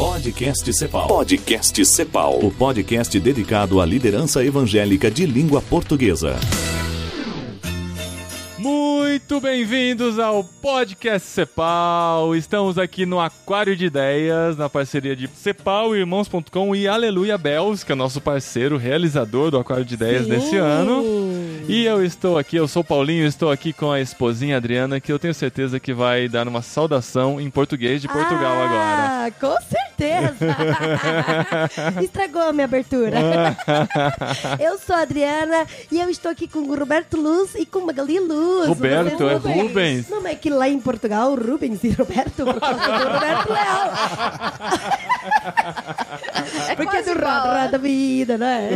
Podcast Cepal. Podcast Cepal. O podcast dedicado à liderança evangélica de língua portuguesa. Muito bem-vindos ao Podcast Cepal. Estamos aqui no Aquário de Ideias, na parceria de Cepal, Irmãos.com e Aleluia Bells, que é nosso parceiro realizador do Aquário de Ideias Sim. desse ano. E eu estou aqui, eu sou o Paulinho, estou aqui com a esposinha Adriana, que eu tenho certeza que vai dar uma saudação em português de Portugal agora. Ah, com certeza! Estragou a minha abertura. eu sou a Adriana e eu estou aqui com o Roberto Luz e com Magali Luz. Roberto, é Rubens. Rubens. Não, é que lá em Portugal, Rubens e Roberto, por causa do Roberto Leal. Porque é do roda da vida, né?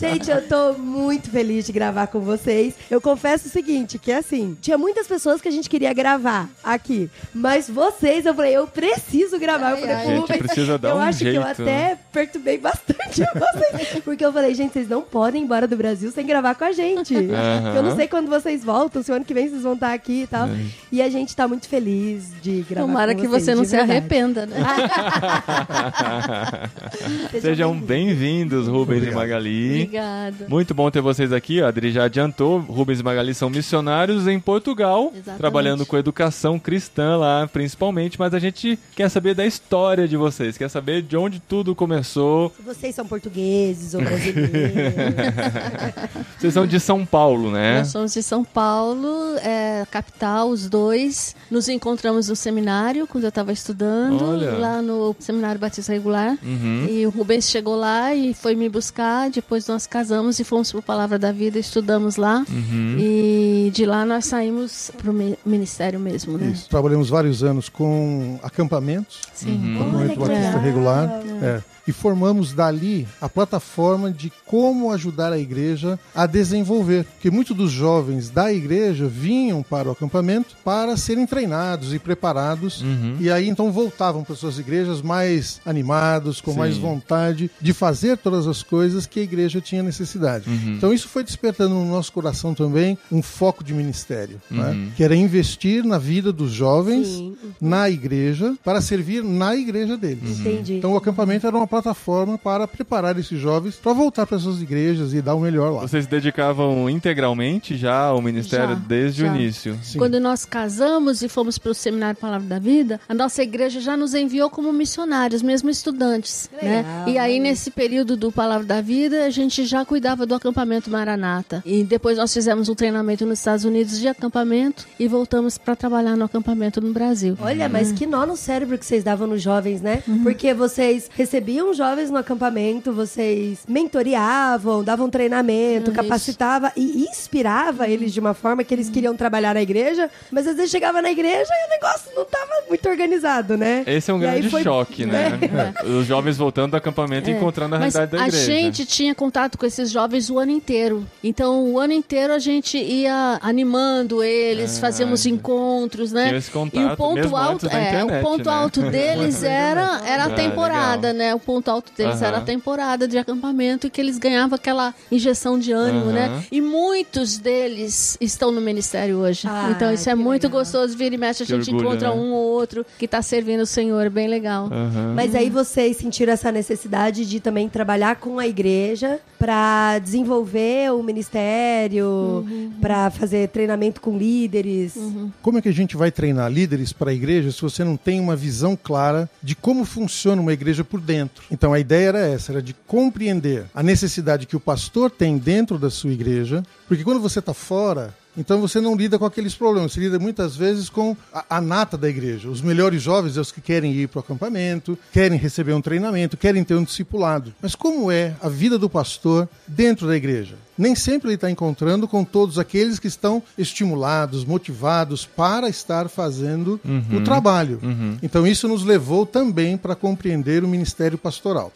Gente, eu tô muito feliz de gravar com vocês. Eu confesso o seguinte, que assim, tinha muitas pessoas que a gente queria gravar aqui, mas vocês, eu falei, eu preciso gravar. Eu falei, ai. Gente, "Rubens, precisa dar eu um acho que eu jeito, até perturbei bastante vocês, porque eu falei, gente, vocês não podem ir embora do Brasil sem gravar com a gente. Aham. Eu não sei quando vocês voltam, se o ano que vem vocês vão estar aqui e tal. E a gente tá muito feliz de gravar Tomara com que vocês, você não se verdade. arrependa, né? Sejam bem-vindos, Rubens e Magali. Obrigada. Muito bom ter vocês aqui. A Adri já adiantou. Rubens e Magali são missionários em Portugal, Exatamente. trabalhando com educação cristã lá, principalmente. Mas a gente quer saber da história de vocês, quer saber de onde tudo começou. Se vocês são portugueses ou brasileiros. Vocês são de São Paulo, né? Nós somos de São Paulo, é, capital, os dois. Nos encontramos no seminário, quando eu estava estudando, Olha. lá no Seminário Batista Regular. Uhum. E o Rubens chegou lá e foi me buscar. Depois nós casamos e fomos para Palavra da Vida, estudamos lá. Uhum. E de lá nós saímos para o ministério mesmo, né? Isso. Trabalhamos vários anos com acampamentos, Sim. Acampamento que batista legal. regular. É. E formamos dali a plataforma de como ajudar a igreja a desenvolver. Porque muitos dos jovens da igreja vinham para o acampamento para serem treinados e preparados. Uhum. E aí então voltavam para suas igrejas mais animados, com Sim. mais vontade de fazer todas as coisas que a igreja tinha necessidade. Uhum. Então isso foi despertando no nosso coração também um foco de ministério, Uhum. né? que era investir na vida dos jovens, Sim. na igreja, para servir na igreja deles. Entendi. Então o acampamento era uma plataforma para preparar esses jovens para voltar para suas igrejas e dar o melhor lá. Vocês se dedicavam integralmente já ao ministério Já, desde o já. início. Sim. Quando nós casamos e fomos para o Seminário Palavra da Vida, a nossa igreja já nos enviou como missionários, mesmo estudantes. Né? Legal, E aí, né? nesse período do Palavra da Vida, a gente já cuidava do acampamento Maranata. E depois nós fizemos um treinamento nos Estados Unidos de acampamento e voltamos para trabalhar no acampamento no Brasil. Olha, mas que nó no cérebro que vocês davam nos jovens, né? Uhum. Porque vocês recebiam jovens no acampamento, vocês mentoriavam, davam treinamento, Isso. capacitava e inspirava eles de uma forma que eles queriam trabalhar na igreja, mas às vezes chegava na igreja e o negócio não tava muito organizado, né? Esse é um E grande foi- choque, né? Os jovens voltando do acampamento e encontrando a É. Mas realidade da a igreja. gente tinha contato com esses jovens o ano inteiro. Então, o ano inteiro a gente ia animando eles, Ah, fazíamos encontros, né? tinha esse contato e o ponto mesmo alto, antes da é, internet, o ponto né? alto deles era, era a Ah, temporada, né? O ponto alto deles Aham. era a temporada de acampamento e que eles ganhavam aquela injeção de ânimo, Aham. né? E muitos deles estão no ministério hoje. Ah, então, isso é muito legal. gostoso. Vira e mexe, a Que gente orgulho, encontra né? um ou outro que está servindo o Senhor. Bem legal. Aham. Mas aí vocês sentiram essa necessidade de também trabalhar com a igreja para desenvolver o ministério, para fazer treinamento com líderes. Como é que a gente vai treinar líderes para a igreja se você não tem uma visão clara de como funciona uma igreja por dentro? Então a ideia era essa, era de compreender a necessidade que o pastor tem dentro da sua igreja, porque quando você está fora, então você não lida com aqueles problemas, você lida muitas vezes com a, a nata da igreja. Os melhores jovens é os que querem ir para o acampamento, querem receber um treinamento, querem ter um discipulado. Mas como é a vida do pastor dentro da igreja? Nem sempre ele está encontrando com todos aqueles que estão estimulados, motivados para estar fazendo o trabalho. Então isso nos levou também para compreender o ministério pastoral.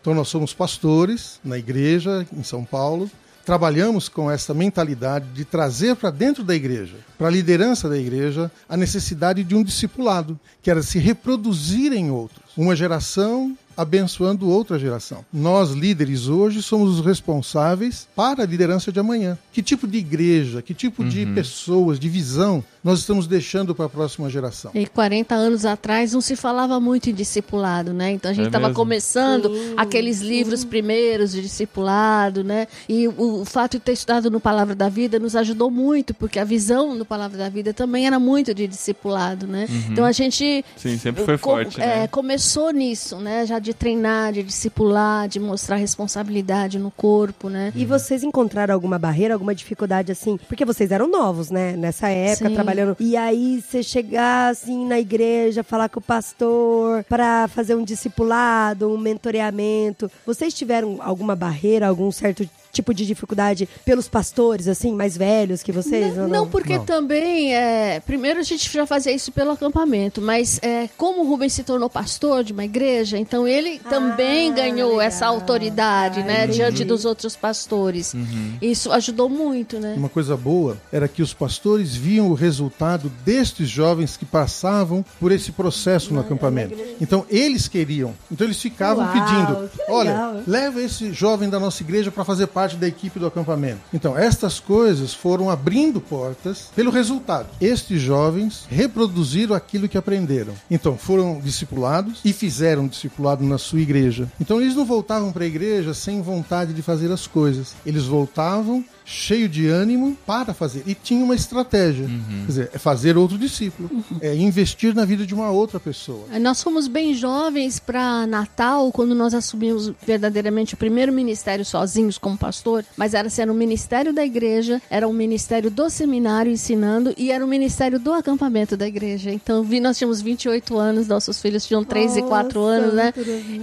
Então nós somos pastores na igreja em São Paulo, trabalhamos com essa mentalidade de trazer para dentro da igreja, para a liderança da igreja, a necessidade de um discipulado, que era se reproduzir em outros. Uma geração abençoando outra geração. Nós, líderes, hoje somos os responsáveis para a liderança de amanhã. Que tipo de igreja, que tipo de pessoas, de visão nós estamos deixando para a próxima geração. E 40 anos atrás não se falava muito em discipulado, né? Então a gente É estava mesmo? começando aqueles livros primeiros de discipulado, né? E o, o fato de ter estudado no Palavra da Vida nos ajudou muito, porque a visão no Palavra da Vida também era muito de discipulado, né? Então a gente Sim, sempre foi co- forte, é, né? começou nisso, né? Já de treinar, de discipular, de mostrar responsabilidade no corpo, né? E vocês encontraram alguma barreira, alguma dificuldade assim? Porque vocês eram novos, né? Nessa época, Sim. trabalhando. E aí você chegar assim na igreja, falar com o pastor pra fazer um discipulado, um mentoreamento. Vocês tiveram alguma barreira, algum certo tipo de dificuldade pelos pastores, assim, mais velhos que vocês? Não, ou não, porque Não. também, é, primeiro a gente já fazia isso pelo acampamento, mas é, como o Rubens se tornou pastor de uma igreja, então ele também Ah, ganhou legal. essa autoridade, Ah, né, entendi. diante dos outros pastores. Isso ajudou muito, né? Uma coisa boa era que os pastores viam o resultado destes jovens que passavam por esse processo no acampamento. Então eles queriam. Então eles ficavam Uau, pedindo: olha, leva esse jovem da nossa igreja para fazer parte da equipe do acampamento. Então estas coisas foram abrindo portas pelo resultado. Estes jovens reproduziram aquilo que aprenderam. Então foram discipulados e fizeram discipulado na sua igreja. Então eles não voltavam para a igreja sem vontade de fazer as coisas. Eles voltavam cheio de ânimo para fazer. E tinha uma estratégia. Quer dizer, é fazer outro discípulo. É investir na vida de uma outra pessoa. Nós fomos bem jovens para Natal, quando nós assumimos verdadeiramente o primeiro ministério sozinhos como pastor, mas era, assim, era um ministério da igreja, era um ministério do seminário ensinando e era um ministério do acampamento da igreja. Então, vi, nós tínhamos 28 anos, nossos filhos tinham 3 e 4 Nossa, anos, né?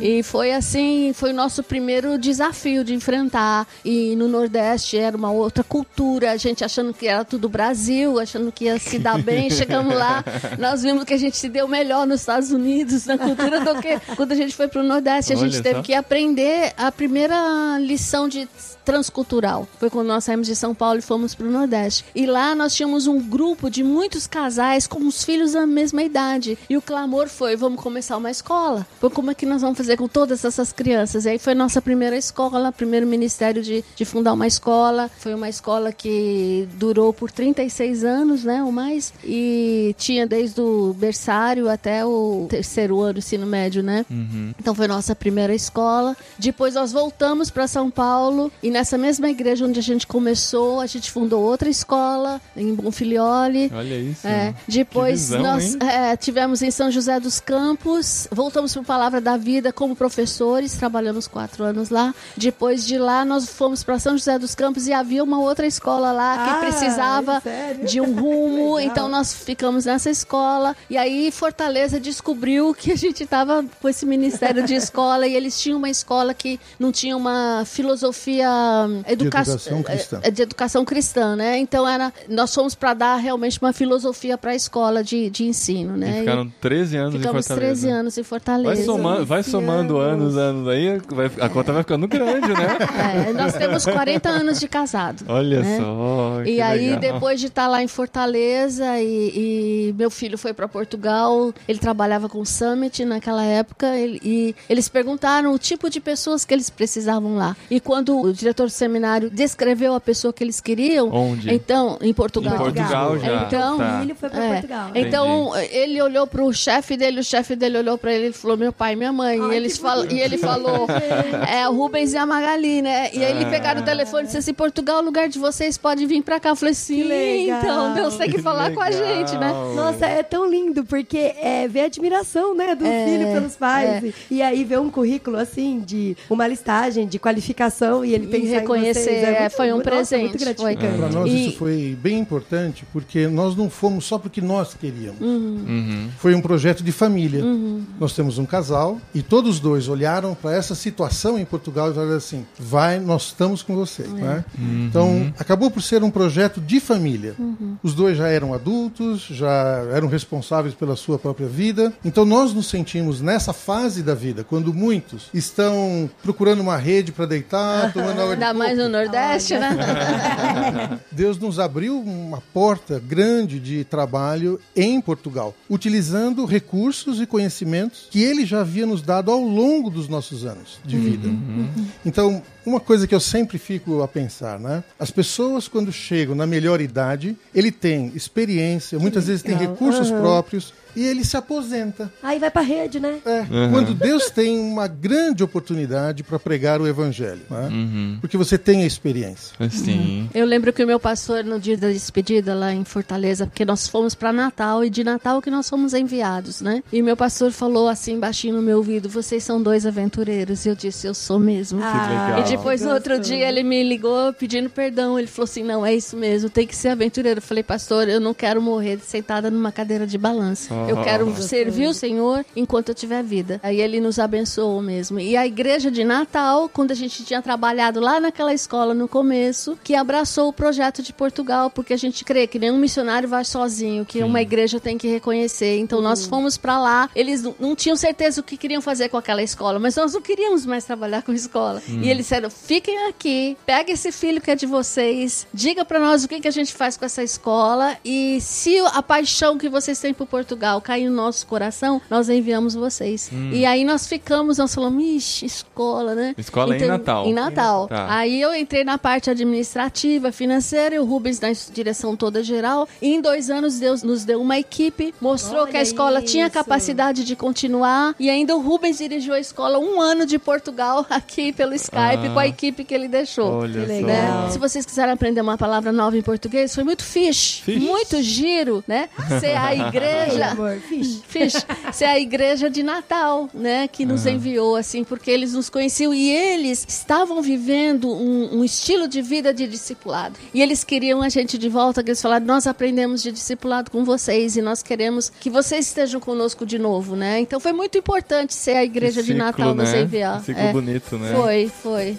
E foi assim, foi o nosso primeiro desafio de enfrentar. E no Nordeste era uma outra cultura, a gente achando que era tudo Brasil, achando que ia se dar bem. Chegamos lá, nós vimos que a gente se deu melhor nos Estados Unidos na cultura do que quando a gente foi pro Nordeste. A gente Olha teve só. que aprender a primeira lição de transcultural. Foi quando nós saímos de São Paulo e fomos pro Nordeste. E lá nós tínhamos um grupo de muitos casais com os filhos da mesma idade. E o clamor foi: vamos começar uma escola. Pô, Como é que nós vamos fazer com todas essas crianças? E aí foi nossa primeira escola, primeiro ministério de, de fundar uma escola. Foi uma escola que durou por 36 anos, né? Ou mais. E tinha desde o berçário até o terceiro ano, ensino médio, né? Então foi nossa primeira escola. Depois nós voltamos para São Paulo e nessa mesma igreja onde a gente começou, a gente fundou outra escola em Bonfilioli. Olha isso. É, depois visão, nós é, tivemos em São José dos Campos, voltamos para Palavra da Vida como professores, trabalhamos quatro anos lá. Depois de lá nós fomos para São José dos Campos e havia uma outra escola lá que Ah, precisava sério? de um rumo, então nós ficamos nessa escola. E aí Fortaleza descobriu que a gente estava com esse ministério de escola e eles tinham uma escola que não tinha uma filosofia hum, educa- educação cristã. é, de educação cristã, né? Então era, nós fomos para dar realmente uma filosofia para a escola de, de ensino, E né? ficaram 13 anos ficamos em Fortaleza. 13 anos em Fortaleza. Vai, soma, vai 13 somando anos. anos, anos aí, vai- a conta vai ficando grande, né? É, nós temos 40 anos de casado. Olha né? só. E aí, legal. depois de estar lá em Fortaleza, e, e meu filho foi para Portugal, ele trabalhava com o Summit naquela época, ele- e eles perguntaram o tipo de pessoas que eles precisavam lá. E quando o diretor do seminário descreveu a pessoa que eles queriam, Onde? então, em Portugal. Em Portugal já. Então, tá. O filho foi pra É. Portugal. Então, ele olhou pro chefe dele, o chefe dele olhou pra ele e falou: Meu pai, minha mãe. Ai, e, eles fal... e ele falou: É, o Rubens e a Magali, né? E aí ele pegaram o telefone e disse assim: Portugal, é o lugar de vocês, pode vir pra cá. Eu falei: Sim, legal. então Deus tem que Que falar com a gente, né? Nossa, é tão lindo, porque é ver a admiração, né, do filho pelos pais. E aí ver um currículo, assim, de uma listagem de qualificação e ele E pensar reconhecer, é, muito- foi um nossa, presente, muito foi. gratificante. Para nós E- isso foi bem importante, porque nós não fomos só porque nós queríamos. Uhum. Foi um projeto de família. Nós temos um casal e todos os dois olharam para essa situação em Portugal e falaram assim: vai, nós estamos com você. né? Então, acabou por ser um projeto de família. Os dois já eram adultos, já eram responsáveis pela sua própria vida. Então, nós nos sentimos nessa fase da vida, quando muitos estão procurando uma rede para deitar, tomando água de Ainda mais no Nordeste, né? Deus nos abriu uma porta grande de trabalho em Portugal, utilizando recursos e conhecimentos que ele já havia nos dado ao longo dos nossos anos de vida. Então, uma coisa que eu sempre fico a pensar, né? Né? As pessoas, quando chegam na melhor idade, ele tem experiência, muitas vezes tem recursos Aham. próprios e ele se aposenta. Aí vai pra rede, né? É, Quando Deus tem uma grande oportunidade para pregar o evangelho, né? porque você tem a experiência. Sim. Eu lembro que o meu pastor, no dia da despedida lá em Fortaleza, porque nós fomos para Natal e de Natal que nós fomos enviados, né? E meu pastor falou assim baixinho no meu ouvido: vocês são dois aventureiros. E eu disse: eu sou mesmo. legal. E depois, no outro dia, ele me ligou pedindo perdão. Ele falou assim: não, é isso mesmo, tem que ser aventureiro. Eu falei, pastor, eu não quero morrer sentada numa cadeira de balanço. Eu Oh. quero servir o Senhor enquanto eu tiver vida. Aí ele nos abençoou mesmo. E a igreja de Natal, quando a gente tinha trabalhado lá naquela escola no começo, que abraçou o projeto de Portugal, porque a gente crê que nenhum missionário vai sozinho, que uma igreja tem que reconhecer. Então nós fomos pra lá. Eles não- tinham certeza o que queriam fazer com aquela escola, mas nós não queríamos mais trabalhar com escola. E eles disseram: fiquem aqui, pega esse filho que é de vocês, diga pra nós o que, que a gente faz com essa escola e se a paixão que vocês têm por Portugal cair no nosso coração, nós enviamos vocês. E aí nós ficamos, nós falamos, ixi, escola, né? Escola em Natal. Em Natal. Tá. Aí eu entrei na parte administrativa, financeira, e o Rubens na direção toda geral. E em dois anos Deus nos deu uma equipe, mostrou Olha que a escola tinha isso. capacidade de continuar. E ainda o Rubens dirigiu a escola um ano de Portugal aqui pelo Skype Ah. com a equipe que ele deixou. Olha Que só. Legal. Se vocês quiserem aprender uma palavra nova em português, foi muito fish, Fish. muito giro, né? Ser a igreja. amor, fixe. Fish, ser a igreja de Natal, né? Que nos enviou, assim, porque eles nos conheciam e eles estavam vivendo um, um estilo de vida de discipulado. E eles queriam a gente de volta, que eles falaram: nós aprendemos de discipulado com vocês e nós queremos que vocês estejam conosco de novo, né? Então foi muito importante ser a igreja Que de ciclo, Natal nos né? enviar. Que Ciclo É. bonito, né? Foi, foi.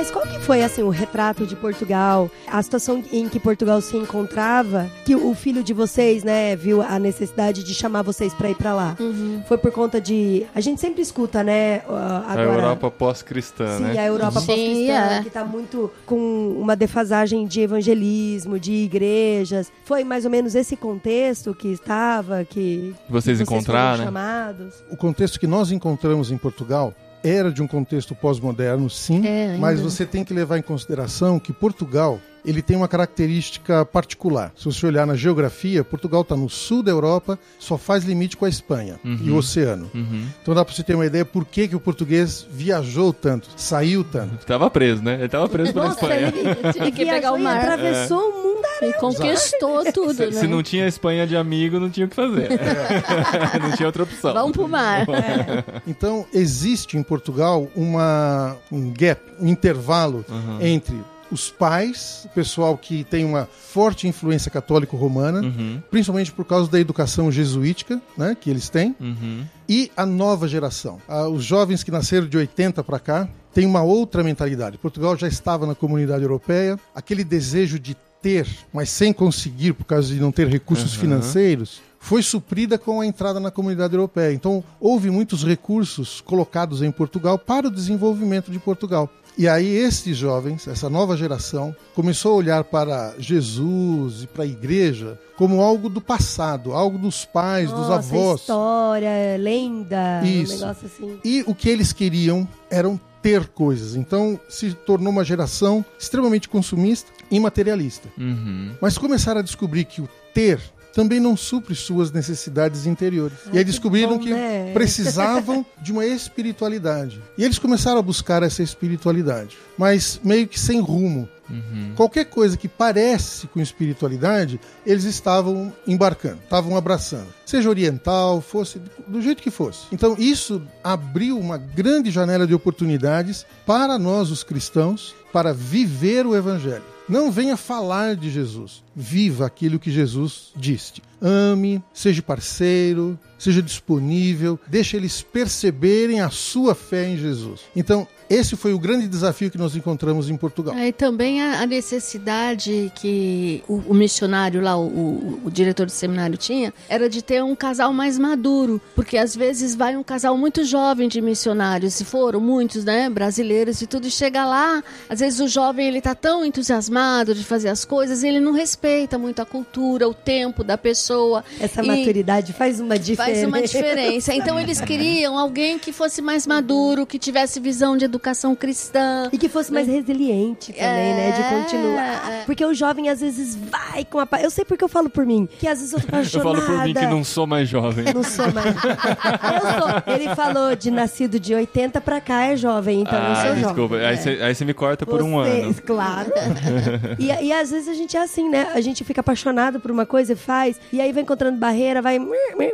Mas qual que foi, assim, o retrato de Portugal? A situação em que Portugal se encontrava, que o filho de vocês, né, viu a necessidade de chamar vocês pra ir pra lá? Uhum. Foi por conta de... A gente sempre escuta, né, uh, A agora... Europa pós-cristã, Sim, né? a Europa pós-cristã, é. que tá muito com uma defasagem de evangelismo, de igrejas. Foi mais ou menos esse contexto que estava, que Vocês vocês encontraram, foram né? chamados? O contexto que nós encontramos em Portugal era de um contexto pós-moderno, sim, É, mas você tem que levar em consideração que Portugal ele tem uma característica particular. Se você olhar na geografia, Portugal está no sul da Europa, só faz limite com a Espanha e o oceano. Uhum. Então dá para você ter uma ideia por que, que o português viajou tanto, saiu tanto. Tava preso, né? Ele tava preso pela Nossa, Espanha. ele Tinha que pegar o e mar. atravessou o mundo E conquistou tudo, Se, né? se não tinha Espanha de amigo, não tinha o que fazer. não tinha outra opção. Vamos pro mar. Então existe em Portugal uma, um gap, um intervalo entre os pais, o pessoal que tem uma forte influência católico-romana, Uhum, principalmente por causa da educação jesuítica né, que eles têm, uhum. e a nova geração. Ah, os jovens que nasceram de 80 para cá têm uma outra mentalidade. Portugal já estava na comunidade europeia, aquele desejo de ter, mas sem conseguir por causa de não ter recursos Aham. financeiros, foi suprida com a entrada na comunidade europeia. Então, houve muitos recursos colocados em Portugal para o desenvolvimento de Portugal. E aí, esses jovens, essa nova geração, começou a olhar para Jesus e para a igreja como algo do passado, algo dos pais, dos Nossa, avós. história, lenda, Isso. um negócio assim. E o que eles queriam eram ter coisas. Então se tornou uma geração extremamente consumista e materialista. Uhum. Mas começaram a descobrir que o ter também não supre suas necessidades interiores. e aí descobriram bom, que né? precisavam de uma espiritualidade. E eles começaram a buscar essa espiritualidade, mas meio que sem rumo. Uhum. Qualquer coisa que parece com espiritualidade, eles estavam embarcando, estavam abraçando. Seja oriental, fosse do jeito que fosse. Então, isso abriu uma grande janela de oportunidades para nós, os cristãos, para viver o evangelho. Não venha falar de Jesus, viva aquilo que Jesus disse. ame, seja parceiro, seja disponível, deixe eles perceberem a sua fé em Jesus. Então, esse foi o grande desafio que nós encontramos em Portugal. É, e também a, necessidade que o, o missionário lá, o, o, o diretor do seminário tinha, era de ter um casal mais maduro, porque às vezes vai um casal muito jovem de missionários, se foram muitos, né, brasileiros e tudo, e chega lá, às vezes o jovem ele tá tão entusiasmado de fazer as coisas, ele não respeita muito a cultura, o tempo da pessoa. Essa maturidade faz uma diferença. Faz uma diferença. Então eles queriam alguém que fosse mais maduro, que tivesse visão de educação cristã. E que fosse mais resiliente também, né? De É, continuar. é. Porque o jovem às vezes vai com a. Eu sei porque eu falo por mim. Que às vezes eu tô Eu apaixonada. falo por mim que não sou mais jovem. Não sou mais. Eu sou. Ele falou de nascido de 80 pra cá é jovem, então eu ah, sou desculpa. jovem. Aí É. você aí você me corta por um Você- ano. Claro. e, e às vezes a gente é assim, né? A gente fica apaixonado por uma coisa e faz, e aí vai encontrando barreira, vai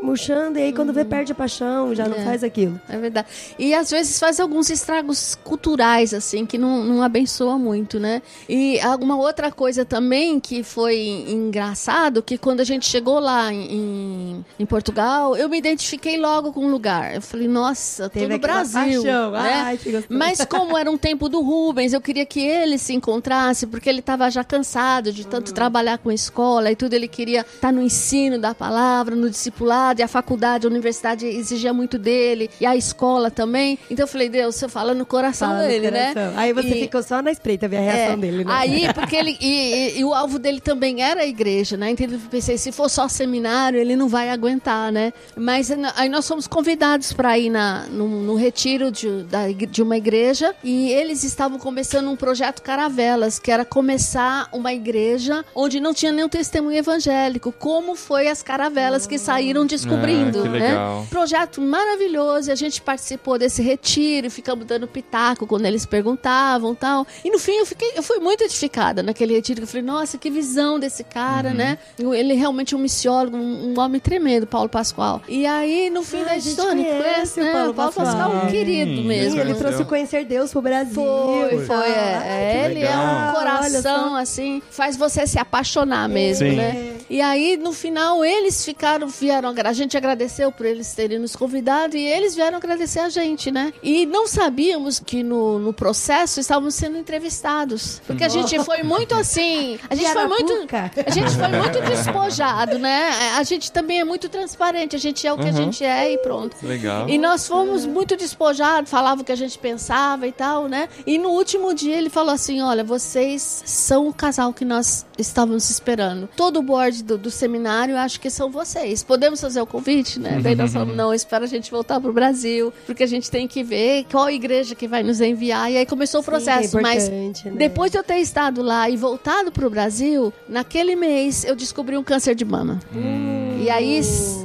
murchando, e aí quando vê, perde a paixão, já não É. faz aquilo. É verdade. E às vezes faz alguns estragos culturais, assim, que não, não abençoa muito, né? E alguma outra coisa também que foi engraçado, que quando a gente chegou lá em, em, Portugal, eu me identifiquei logo com o lugar. Eu falei, nossa, tô Teve no Brasil. paixão. né? Ai, que gostoso. Mas como era um tempo do Rubens, eu queria que ele se encontrasse, porque ele estava já cansado de tanto trabalhar com a escola e tudo. Ele queria estar no ensino da palavra, no discipulado, e a faculdade, a universidade exigia muito dele, e a escola também. Então eu falei, Deus, você fala no coração Fala no dele, né? coração. Aí você E- ficou só na espreita ver a reação é, dele, né? Aí, porque ele. E, e- e o alvo dele também era a igreja, né? Então eu pensei, se for só seminário, ele não vai aguentar, né? Mas eh, aí nós fomos convidados para ir na, no, no retiro de, da de uma igreja e eles estavam começando um projeto Caravelas, que era começar uma igreja onde não tinha nenhum testemunho evangélico, como foi as caravelas que saíram descobrindo, Ah, que né? Projeto maravilhoso, e a gente participou desse retiro, e ficamos dando pitaco quando eles perguntavam tal. E no fim eu fiquei, eu fui muito edificada naquele retiro, que eu falei, nossa, que visão desse cara, Uhum. né? Ele é realmente um missiólogo, um, um homem tremendo, Paulo Pascoal. E aí, no fim Ah, da história, conhece né? Paulo O Paulo Pascoal. É um querido mesmo. Sim, ele trouxe o Conhecer Deus pro Brasil. Foi, foi, é. Ele legal. é um coração, assim, faz você se apaixonar mesmo, Sim. né? E aí, no final, eles ficaram, vieram, a gente agradeceu por eles terem nos convidado e eles vieram agradecer a gente, né? E não sabíamos que no, no processo estávamos sendo entrevistados. Porque a gente foi muito assim, a gente foi muito... A gente foi muito despojado, né? A gente também é muito transparente, a gente é o que a Uhum. gente é e pronto. Legal. E nós fomos muito despojados, falava o que a gente pensava e tal, né? E no último dia ele falou assim: olha, vocês são o casal que nós estávamos esperando. Todo o board do, do seminário, acho que são vocês. Podemos fazer o convite, né? Daí nós falamos, não, espera a gente voltar pro Brasil, porque a gente tem que ver qual igreja que vai nos enviar. E aí começou o processo. Sim, é Mas né? depois de eu ter estado lá e voltado pro Brasil, naquele mês eu descobri um câncer de mama. E aí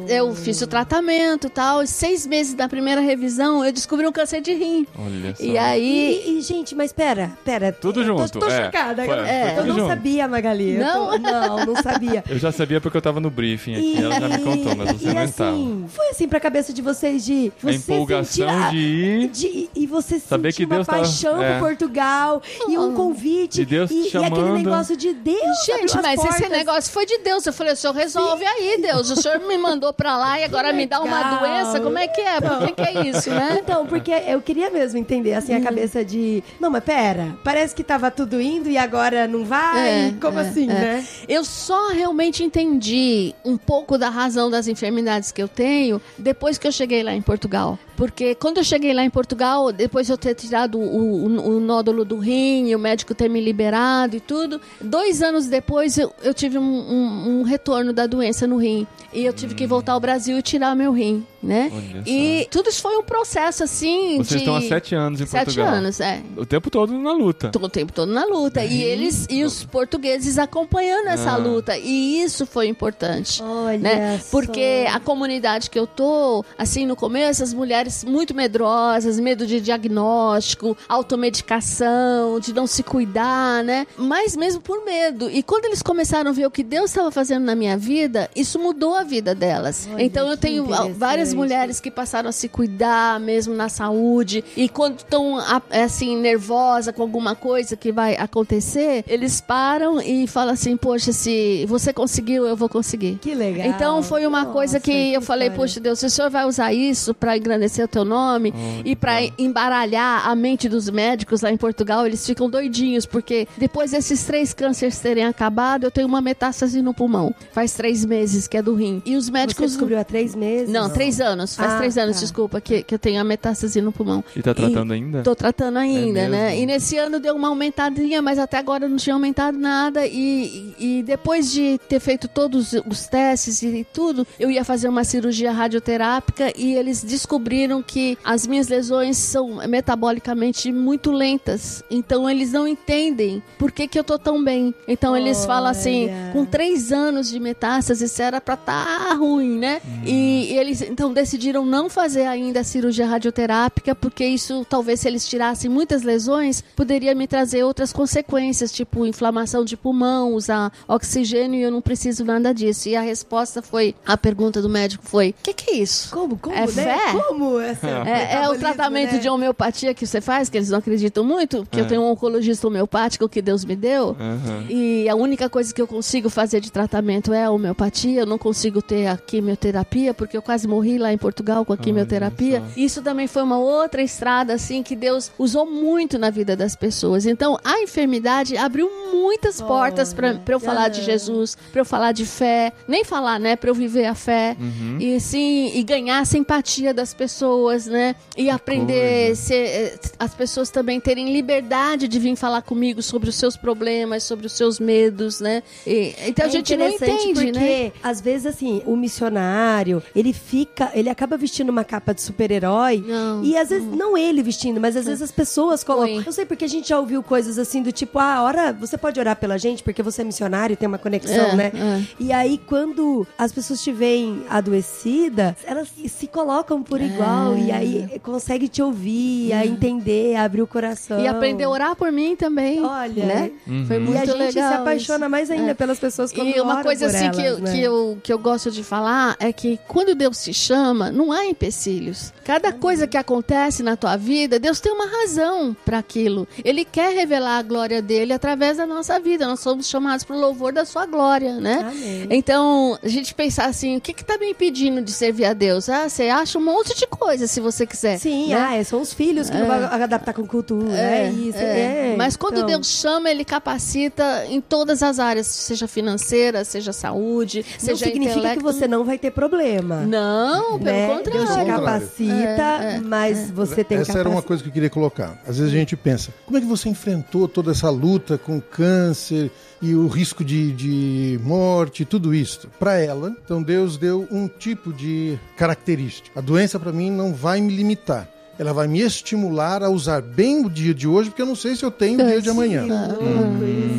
eu fiz o tratamento e tal. E seis meses da primeira revisão, eu descobri um câncer de rim. Olha só. E aí. E, e, gente, mas pera, pera. Tudo Eu junto, Tô, tô é. chocada. Foi- eu não junto. sabia, Magali. Não? tô- não, não sabia. Eu já sabia porque eu tava no briefing aqui, ela já me contou, mas você e não estava. assim, foi assim pra cabeça de vocês de A você empolgação sentir a- de ir. de- e você Saber que uma Deus tava- paixão é. por Portugal e um convite E Deus te e, e aquele chamando. negócio de Deus Gente, mas esse portas. negócio foi de Deus. Eu falei, o senhor resolve aí, Deus. O senhor me mandou pra lá e agora me dá uma doença. Como é que é? Por que, que é isso, né? Então, porque eu queria mesmo entender, assim, Hum. a cabeça de... Não, mas pera, parece que tava tudo indo e agora não vai? É, Como é, assim, é. né? Eu só realmente entendi um pouco da razão das enfermidades que eu tenho depois que eu cheguei lá em Portugal. Porque quando eu cheguei lá em Portugal, depois de eu ter tirado o, o- o nódulo do rim, e o médico ter me liberado e tudo, dois anos depois eu, eu tive um, um- um retorno da doença no rim. E eu tive que voltar ao Brasil e tirar meu rim, né? Olha E tudo isso foi um processo assim. Vocês de... estão há sete anos em Sete Portugal. anos, é. O tempo todo na luta. O tempo todo na luta. E eles e os portugueses acompanhando essa Ah. luta. E isso foi importante. Olha Né? só. Porque a comunidade que eu tô, assim, no começo, as mulheres muito medrosas, medo de diagnóstico, automedicação, de não se cuidar, né? Mas mesmo por medo. E quando eles começaram a ver o que Deus estava fazendo na minha vida, isso mudou a vida delas. Olha, então eu tenho várias Muitas mulheres que passaram a se cuidar mesmo na saúde e quando estão assim nervosa com alguma coisa que vai acontecer, eles param e falam assim: "Poxa, se você conseguiu, eu vou conseguir". Que legal. Então foi uma Nossa, coisa que, que eu falei: história. "Poxa, Deus, se o Senhor vai usar isso para engrandecer o teu nome e para embaralhar a mente dos médicos lá em Portugal, eles ficam doidinhos porque depois desses três cânceres terem acabado, eu tenho uma metástase no pulmão. Faz três meses que é do rim. E os Você médicos descobriu há três meses? não, três anos. Faz Ah, três anos, tá. desculpa, que, que eu tenho a metástase no pulmão. E tá tratando ainda? Tô tratando ainda, É né? E nesse ano deu uma aumentadinha, mas até agora não tinha aumentado nada. E, e depois de ter feito todos os testes e tudo, eu ia fazer uma cirurgia radioterápica e eles descobriram que as minhas lesões são metabolicamente muito lentas. Então eles não entendem por que, que eu tô tão bem. Então eles falam assim, com três anos de metástase, isso era pra tá ruim, né? E, e eles então decidiram não fazer ainda a cirurgia radioterápica, porque isso, talvez, se eles tirassem muitas lesões, poderia me trazer outras consequências, tipo inflamação de pulmão, usar oxigênio, e eu não preciso nada disso. E a resposta foi, a pergunta do médico foi: o que, que é isso? Como? Como, É né? fé? Como? Essa É, é o metabolismo, tratamento né? de homeopatia que você faz, que eles não acreditam muito, porque eu tenho um oncologista homeopático que Deus me deu. Aham. E a única coisa que eu consigo fazer de tratamento é a homeopatia. Eu não consigo ter a quimioterapia, porque eu quase morri lá em Portugal com a quimioterapia. Isso também foi uma outra estrada, assim, que Deus usou muito na vida das pessoas. Então, a enfermidade abriu muitas portas para eu falar de Jesus, para eu falar de fé. Nem falar, né? Para eu viver a fé. E, sim, e ganhar a simpatia das pessoas, né? E aprender coisa. ser, eh, as pessoas também terem liberdade de vir falar comigo sobre os seus problemas, sobre os seus medos, né? E- então a É gente não entende, porque, né? às vezes, assim, o missionário, ele fica, ele acaba vestindo uma capa de super-herói. Não. E às vezes, não ele vestindo, mas às vezes as pessoas colocam. Põe. Eu sei porque a gente já ouviu coisas assim do tipo, ah, ora, você pode orar pela gente porque você é missionário, tem uma conexão, É, né? é. E aí, quando as pessoas te veem adoecida, elas se colocam por igual. E aí consegue te ouvir, a entender, a abrir o coração. É. E aprender a orar por mim também. Olha, né? Foi muito E a gente legal. se apaixona mais ainda É. pelas pessoas quando E uma coisa por assim elas, que, eu, né? que, eu, que eu gosto de falar é que quando Deus te chama, não há empecilhos. Cada coisa que acontece na tua vida, Deus tem uma razão para aquilo. Ele quer revelar a glória dele através da nossa vida. Nós somos chamados para o louvor da sua glória, né? Amém. Então, a gente pensar assim, o que que tá me impedindo de servir a Deus? Ah, você acha um monte de coisa se você quiser. Sim, né? ah, é, são os filhos que não vão adaptar com cultura. É, isso. é. é. Mas quando Então, Deus chama, ele capacita em todas as áreas, seja financeira, seja saúde, Não seja significa intelecto. que você não vai ter problema. Não, pelo né? contrário. Deus te contrário. capacita, É, é, mas você tem Essa era uma coisa que eu queria colocar. Às vezes a gente pensa, como é que você enfrentou toda essa luta com o câncer e o risco de, de morte, tudo isso? Para ela, então Deus deu um tipo de característica. A doença para mim não vai me limitar. Ela vai me estimular a usar bem o dia de hoje, porque eu não sei se eu tenho o dia de amanhã. Que louco isso.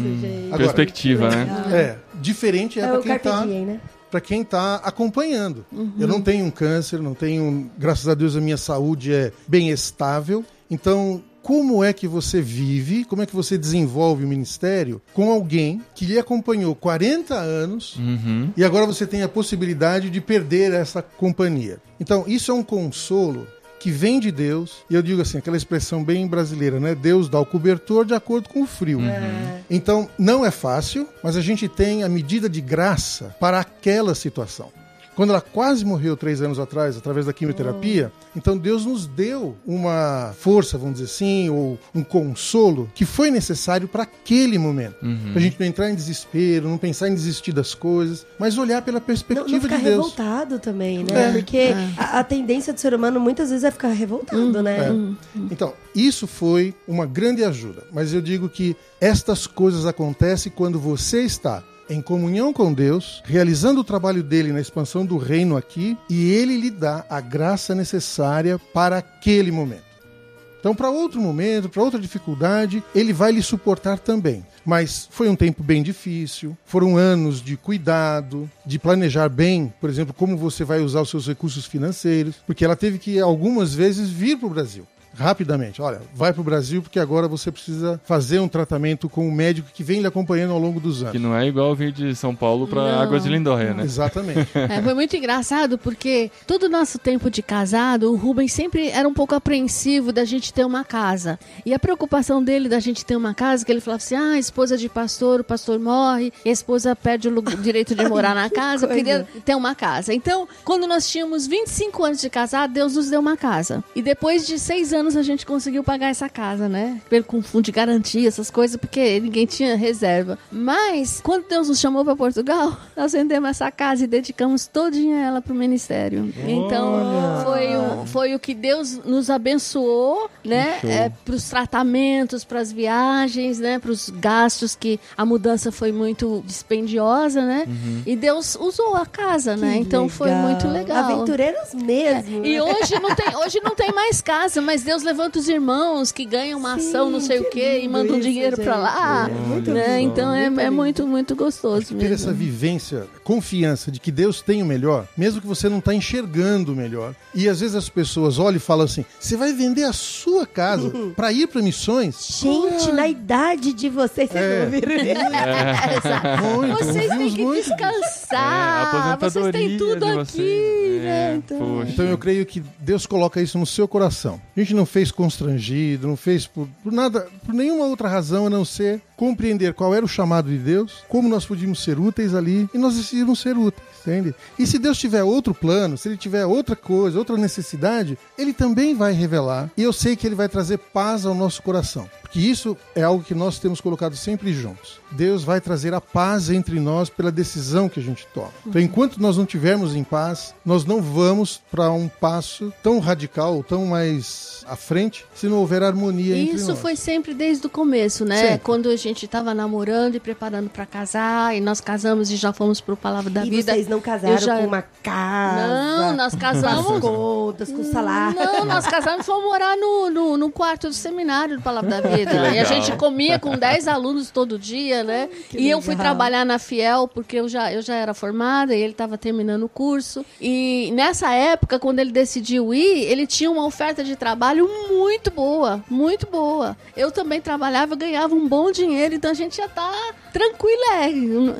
Agora, Perspectiva, né? É, diferente é, É para quem tá Diem, né? Para quem está acompanhando. Eu não tenho um câncer, não tenho, graças a Deus a minha saúde é bem estável. Então, como é que você vive, como é que você desenvolve o ministério com alguém que lhe acompanhou 40 anos Uhum. e agora você tem a possibilidade de perder essa companhia? Então, isso é um consolo que vem de Deus, e eu digo assim, aquela expressão bem brasileira, né? Deus dá o cobertor de acordo com o frio. Então, não é fácil, mas a gente tem a medida de graça para aquela situação. Quando ela quase morreu três anos atrás, através da quimioterapia, então Deus nos deu uma força, vamos dizer assim, ou um consolo que foi necessário para aquele momento. Para a gente não entrar em desespero, não pensar em desistir das coisas, mas olhar pela Não, perspectiva não ficar de Deus. revoltado também, né? É. Porque a, a tendência do ser humano muitas vezes é ficar revoltado, né? Então, isso foi uma grande ajuda, mas eu digo que estas coisas acontecem quando você está em comunhão com Deus, realizando o trabalho dele na expansão do reino aqui, e ele lhe dá a graça necessária para aquele momento. Então, para outro momento, para outra dificuldade, ele vai lhe suportar também. Mas foi um tempo bem difícil, foram anos de cuidado, de planejar bem, por exemplo, como você vai usar os seus recursos financeiros, porque ela teve que algumas vezes vir para o Brasil. Rapidamente. Olha, vai pro Brasil porque agora você precisa fazer um tratamento com um médico que vem lhe acompanhando ao longo dos Que anos. não é igual vir de São Paulo Não. Águas de Lindóia, né? Exatamente. É, foi muito engraçado porque todo o nosso tempo de casado, o Rubens sempre era um pouco apreensivo da gente ter uma casa. E a preocupação dele da gente ter uma casa, que ele falava assim: ah, esposa de pastor, o pastor morre, e a esposa perde o o direito de morar na casa, coisa. queria ter uma casa. Então, quando nós tínhamos 25 anos de casado, Deus nos deu uma casa. E depois de seis anos a gente conseguiu pagar essa casa, né? Pelo com fundo de garantia, essas coisas, porque ninguém tinha reserva. Mas, quando Deus nos chamou para Portugal, nós vendemos essa casa e dedicamos todinha ela para o ministério. Então, foi o, foi o que Deus nos abençoou, né? É, para os tratamentos, para as viagens, né? Para os gastos que a mudança foi muito dispendiosa, né? E Deus usou a casa, né? Que Então foi legal. muito legal. Aventureiros mesmo. E né? hoje não, tem, hoje não tem mais casa, mas Deus levanta os irmãos que ganham uma Sim, ação, não sei o que quê, e mandam isso, dinheiro pra lá. É né? Então é, muito é muito, muito gostoso ter mesmo. essa vivência, confiança de que Deus tem o melhor, mesmo que você não está enxergando o melhor. E às vezes as pessoas olham e falam assim: você vai vender a sua casa para ir para missões? Gente, na idade de vocês, vocês É. não isso? É, Vocês têm que muito descansar. É, vocês têm tudo aqui, né? É, Então. Então eu creio que Deus coloca isso no seu coração. A gente não fez constrangido, não fez por, por nada, por nenhuma outra razão a não ser compreender qual era o chamado de Deus, como nós podíamos ser úteis ali e nós decidimos ser úteis, entende? E se Deus tiver outro plano, se ele tiver outra coisa, outra necessidade, ele também vai revelar. E eu sei que ele vai trazer paz ao nosso coração. Porque isso é algo que nós temos colocado sempre juntos. Deus vai trazer a paz entre nós pela decisão que a gente toma. Então, enquanto nós não tivermos em paz, nós não vamos para um passo tão radical, tão mais à frente, se não houver harmonia entre Isso nós. foi sempre desde o começo, né? Sempre. Quando a gente estava namorando e preparando pra casar, e nós casamos e já fomos pro Palavra da E Vida. vocês não casaram já- com uma casa. Não, nós com as casamos. contas, com salário. Não, nós casamos e fomos morar no, no, no quarto do seminário do Palavra da Vida. E a legal. gente comia com 10 alunos todo dia, né? e eu fui legal. trabalhar na Fiel, porque eu já, eu já era formada e ele estava terminando o curso. E nessa época, quando ele decidiu ir, ele tinha uma oferta de trabalho muito boa, muito boa. Eu também trabalhava, ganhava um bom dinheiro, então a gente já tá tranquilérrimo,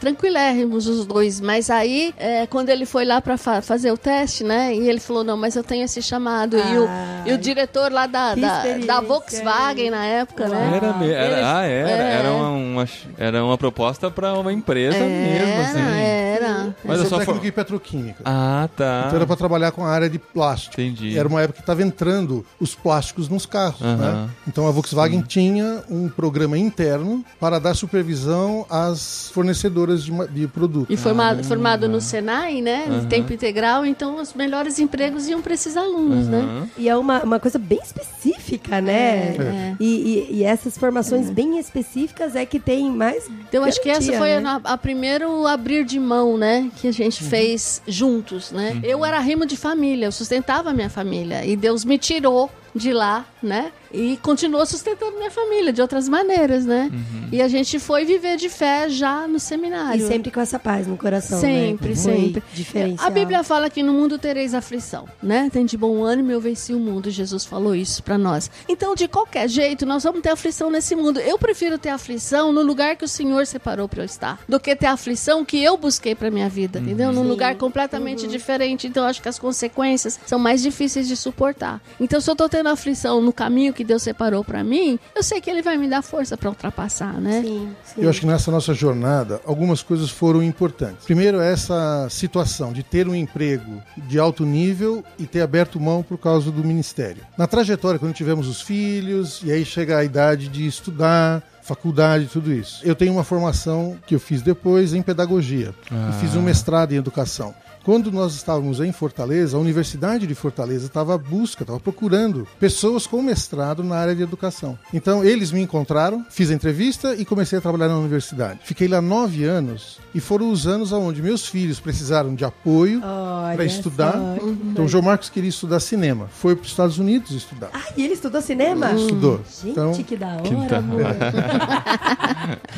tranquilérrimos os dois. Mas aí, é, quando ele foi lá para fazer o teste, né? E ele falou: Não, mas eu tenho esse chamado. e, o, e o diretor lá da, que da, da. Volkswagen na época, né? Era, me- era- ah, era. é. Era, uma, uma- era uma proposta pra uma empresa Era, mesmo, assim. era. Mas eu Sou só técnico for... em petroquímica. Ah, tá. Então era para trabalhar com a área de plástico. Entendi. Era uma época que estava entrando os plásticos nos carros. Aham. né? Então a Volkswagen tinha um programa interno para dar supervisão às fornecedoras de, de produtos. E formado, formado no Senai, né? Aham. Tempo integral, então os melhores empregos iam para esses alunos, né? Aham. E é uma, uma coisa bem específica, né? É. E, e- e essas formações bem específicas é que tem mais. Então acho que essa garantia, foi né? a, a primeiro abrir de mão, né, que a gente Uhum. fez juntos, né? Eu era rimo de família, eu sustentava a minha família e Deus me tirou de lá, né? E continuou sustentando minha família de outras maneiras, né? Uhum. E a gente foi viver de fé já no E seminário. sempre com essa paz no coração. Sempre, né? sempre. Foi Diferencial. A Bíblia fala que no mundo tereis aflição, né? Tem de bom ânimo, eu venci o mundo. Jesus falou isso pra nós. Então, de qualquer jeito, nós vamos ter aflição nesse mundo. Eu prefiro ter aflição no lugar que o Senhor separou pra eu estar, do que ter aflição que eu busquei pra minha vida, entendeu? Num lugar completamente diferente. Então, acho que as consequências são mais difíceis de suportar. Então, se eu tô tendo aflição no caminho que Deus separou pra mim, eu sei que Ele vai me dar força pra ultrapassar, né? Sim, sim. Eu acho que nessa nossa jornada, algumas coisas foram importantes. Primeiro, essa situação de ter um emprego de alto nível e ter aberto mão por causa do ministério. Na trajetória, quando tivemos os filhos, e aí chega a idade de estudar, faculdade, tudo isso. Eu tenho uma formação que eu fiz depois em pedagogia. Ah. E fiz um mestrado em educação. Quando nós estávamos em Fortaleza, a Universidade de Fortaleza estava à busca, estava procurando pessoas com mestrado na área de educação. Então, eles me encontraram, fiz a entrevista e comecei a trabalhar na universidade. Fiquei lá nove anos e foram os anos onde meus filhos precisaram de apoio para estudar. só. Então, o João Marcos queria estudar cinema. Foi para os Estados Unidos estudar. Ah, e ele estudou cinema? Estudou. Gente, Então, que da hora, Que.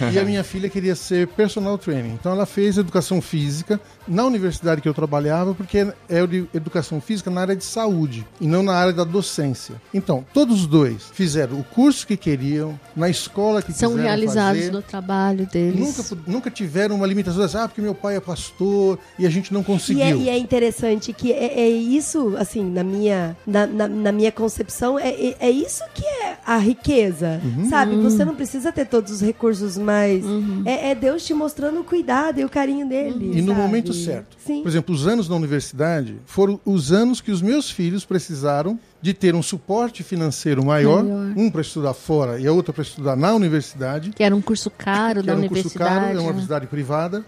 E a minha filha queria ser personal training. Então ela fez educação física na universidade que eu trabalhava, porque é de educação física na área de saúde e não na área da docência. Então, todos os dois fizeram o curso que queriam, na escola que São quiseram realizados fazer. no trabalho deles. Nunca, nunca tiveram uma limitação assim, ah, porque meu pai é pastor e a gente não E é, conseguiu. e é interessante que é, é isso, assim, na minha, na, na, na minha concepção, é, é, é isso que é a riqueza, Uhum. sabe? Você não precisa ter todos os recursos, mas Uhum. é, é Deus te mostrando o cuidado e o carinho dele. E no sabe? momento certo. Sim. Por exemplo, os anos na universidade foram os anos que os meus filhos precisaram de ter um suporte financeiro maior, Maior. um para estudar fora e a outra para estudar na universidade. Que era um curso caro que da era um curso universidade. caro, é uma né? universidade privada.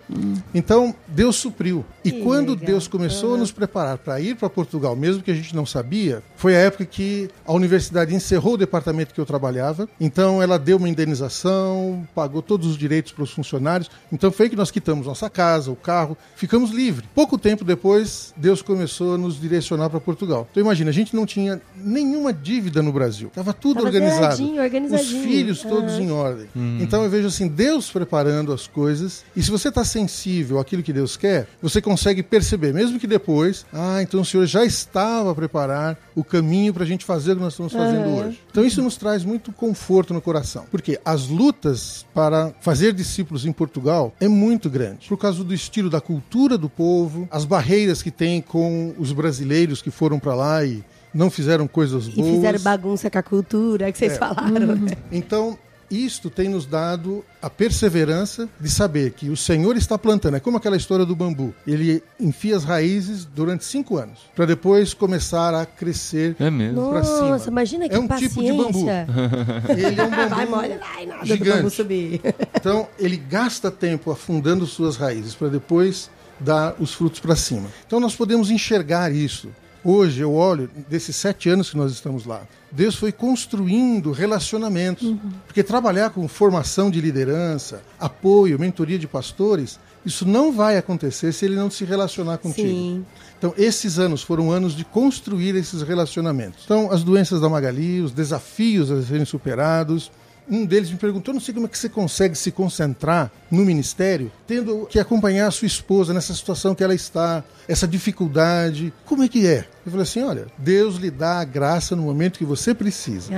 Então, Deus supriu. E Que quando legal. Deus começou a nos preparar para ir para Portugal, mesmo que a gente não sabia, foi a época que a universidade encerrou o departamento que eu trabalhava. Então, ela deu uma indenização, pagou todos os direitos para os funcionários. Então, foi que nós quitamos nossa casa, o carro, ficamos livres. Pouco tempo depois, Deus começou a nos direcionar para Portugal. Então, imagina, a gente não tinha nenhuma dívida no Brasil. Estava tudo Tava organizado. organizadinho. Os filhos todos em ordem. Então eu vejo assim, Deus preparando as coisas. E se você está sensível àquilo que Deus quer, você consegue perceber, mesmo que depois, ah, então o Senhor já estava a preparar o caminho para a gente fazer o que nós estamos fazendo hoje. Então isso nos traz muito conforto no coração. Porque as lutas para fazer discípulos em Portugal é muito grande. Por causa do estilo da cultura do povo, as barreiras que tem com os brasileiros que foram para lá e não fizeram coisas E boas. fizeram bagunça com a cultura que vocês É. falaram. né? Então, isto tem nos dado a perseverança de saber que o Senhor está plantando. É como aquela história do bambu. Ele enfia as raízes durante cinco anos, para depois começar a crescer É mesmo. pra cima. Nossa, imagina que É um paciência. tipo de bambu. Ele é um bambu Vai, molha, ai, nada do gigante. bambu subir. Então, ele gasta tempo afundando suas raízes para depois dar os frutos para cima. Então, nós podemos enxergar isso. Hoje, eu olho, desses sete anos que nós estamos lá, Deus foi construindo relacionamentos. Porque trabalhar com formação de liderança, apoio, mentoria de pastores, isso não vai acontecer se ele não se relacionar contigo. Sim. Então, esses anos foram anos de construir esses relacionamentos. Então, as doenças da Magali, os desafios a serem superados. Um deles me perguntou: não sei como é que você consegue se concentrar no ministério, tendo que acompanhar a sua esposa nessa situação que ela está, essa dificuldade. Como é que é? Eu falei assim: olha, Deus lhe dá a graça no momento que você precisa.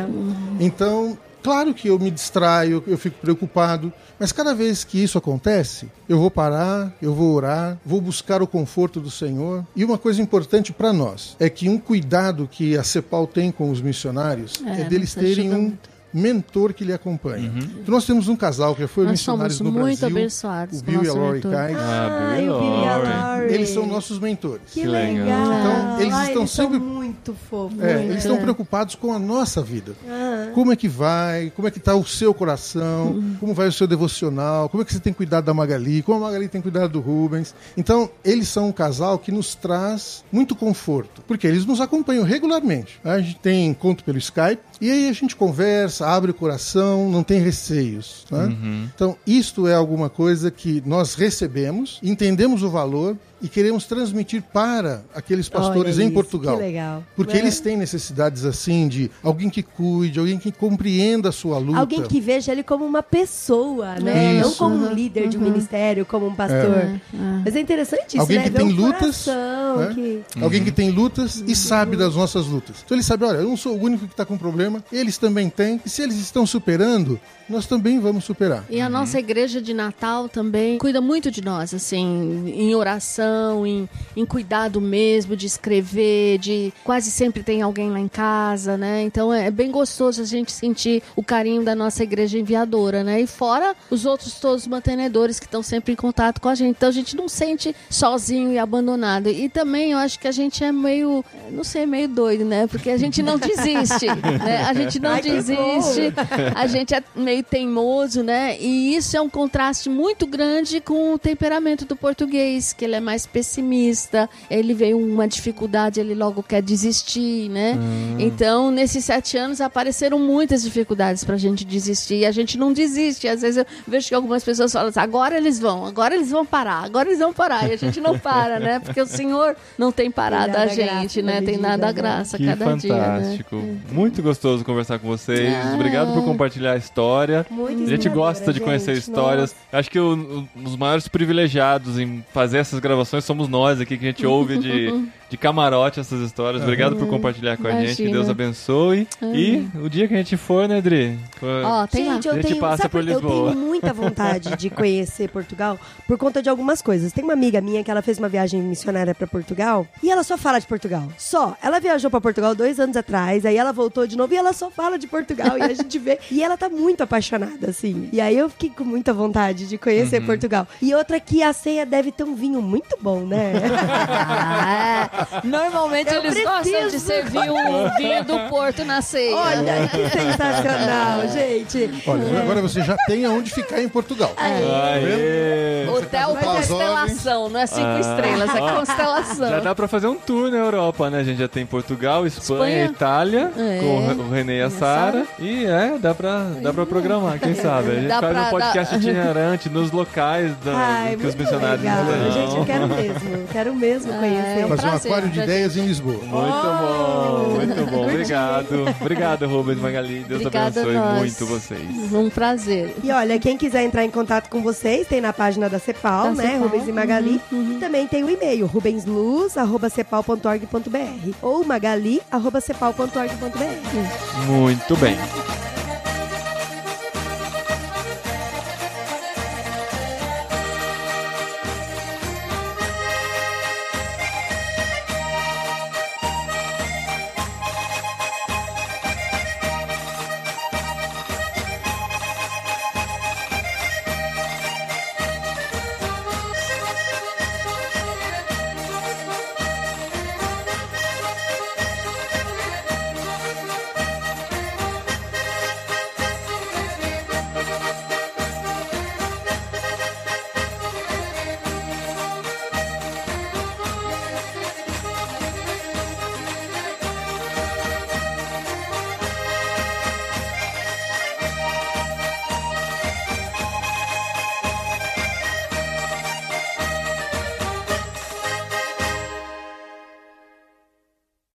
Então, claro que eu me distraio, eu fico preocupado, mas cada vez que isso acontece, eu vou parar, eu vou orar, vou buscar o conforto do Senhor. E uma coisa importante para nós é que um cuidado que a CEPAL tem com os missionários é, É, deles terem um. Mentor que lhe acompanha. Então, nós temos um casal que já foi Nós missionários somos no muito Brasil, abençoados o Bill e a Lori. Kais. Ah, Ai, o Billy e a Lauren. Lauren. Eles são nossos mentores. Que legal. Então, eles Ai, estão eles sempre- São muito fofos. É, muito. eles estão preocupados com a nossa vida. Ah. Como é que vai? Como é que está o seu coração? Como vai o seu devocional? Como é que você tem cuidado da Magali? Como a Magali tem cuidado do Rubens? Então, eles são um casal que nos traz muito conforto, porque eles nos acompanham regularmente. A gente tem encontro pelo Skype e aí a gente conversa, abre o coração, não tem receios. né? Então, isto é alguma coisa que nós recebemos, entendemos o valor e queremos transmitir para aqueles pastores Olha em isso, Portugal. Que legal. Porque É. eles têm necessidades assim de alguém que cuide, alguém que compreenda a sua luta. Alguém que veja ele como uma pessoa, né? Não Isso. como um líder de um ministério, como um pastor. Mas é interessante isso, Alguém né? que tem um lutas, coração né? que- Alguém que tem lutas e sabe das nossas lutas. Então ele sabe, olha, eu não sou o único que está com problema, eles também têm. E se eles estão superando, nós também vamos superar. E a nossa igreja de Natal também cuida muito de nós, assim, em oração, em, em cuidado mesmo, de escrever, de quase sempre tem alguém lá em casa, né? Então é bem gostoso a gente sentir o carinho da nossa igreja enviadora, né? E fora os outros todos os mantenedores que estão sempre em contato com a gente. Então a gente não sente sozinho e abandonado. E também eu acho que a gente é meio, não sei, meio doido, né? Porque a gente não desiste, né? A gente não Ai, desiste, a gente é meio teimoso, né? E isso é um contraste muito grande com o temperamento do português, que ele é mais pessimista, ele vê uma dificuldade, ele logo quer desistir, né? Então, nesses sete anos apareceram muitas dificuldades pra gente desistir e a gente não desiste. Às vezes eu vejo que algumas pessoas falam assim, agora eles vão, agora eles vão parar, agora eles vão parar. E a gente não para, né? Porque o Senhor não tem parado Tem a gente, graça né? Tem nada né? graça Que cada dia, né? fantástico. Muito gostoso conversar com vocês. Ah. Obrigado por compartilhar a história. Muito A gente gosta de conhecer gente. histórias. Acho que o- os maiores privilegiados em fazer essas gravações somos nós aqui, que a gente ouve de, de camarote essas histórias. Obrigado por compartilhar com a gente. Que. Deus abençoe. E o dia que a gente for, né, Dri? Ó, tem lá. Gente, eu A gente tenho, passa sabe, por eu Lisboa. tenho muita vontade de conhecer Portugal por conta de algumas coisas. Tem uma amiga minha que ela fez uma viagem missionária pra Portugal e ela só fala de Portugal. Só. Ela viajou pra Portugal dois anos atrás, aí ela voltou de novo e ela só fala de Portugal. e a gente vê. E ela tá muito apaixonada, assim. E aí eu fiquei com muita vontade de conhecer Uhum. Portugal. E outra que a ceia deve ter um vinho muito bom, né? Ah, é. Normalmente Eu eles gostam de preciso. servir o vinho do Porto na ceia. Olha, que sensacional, gente. Olha, agora você já tem aonde ficar em Portugal. Aê! Hotel Você tá com as Constelação, não é cinco Ah. estrelas, é Constelação. Já dá pra fazer um tour na Europa, né? A gente já tem Portugal, Espanha, Espanha. Itália, É. com o René e a Sara. E é, dá pra, dá pra programar, quem sabe? A gente Dá faz pra- um podcast dá- itinerante nos locais da, Ai, que os muito missionários legal. estão. Gente, eu quero mesmo. Quero mesmo conhecer. é um Fazer um prazer, aquário de ideias em Lisboa. Muito bom, muito bom. Obrigado. Obrigado, Rubens Magali. Deus Obrigada a abençoe nós. muito vocês. Um prazer. E olha, quem quiser entrar em contato com vocês, tem na página da Cepal, Da né? Cepal. Rubens e Magali. E também tem o e-mail, rubensluz.cepal.org.br ou magali.cepal.org.br. Muito bem.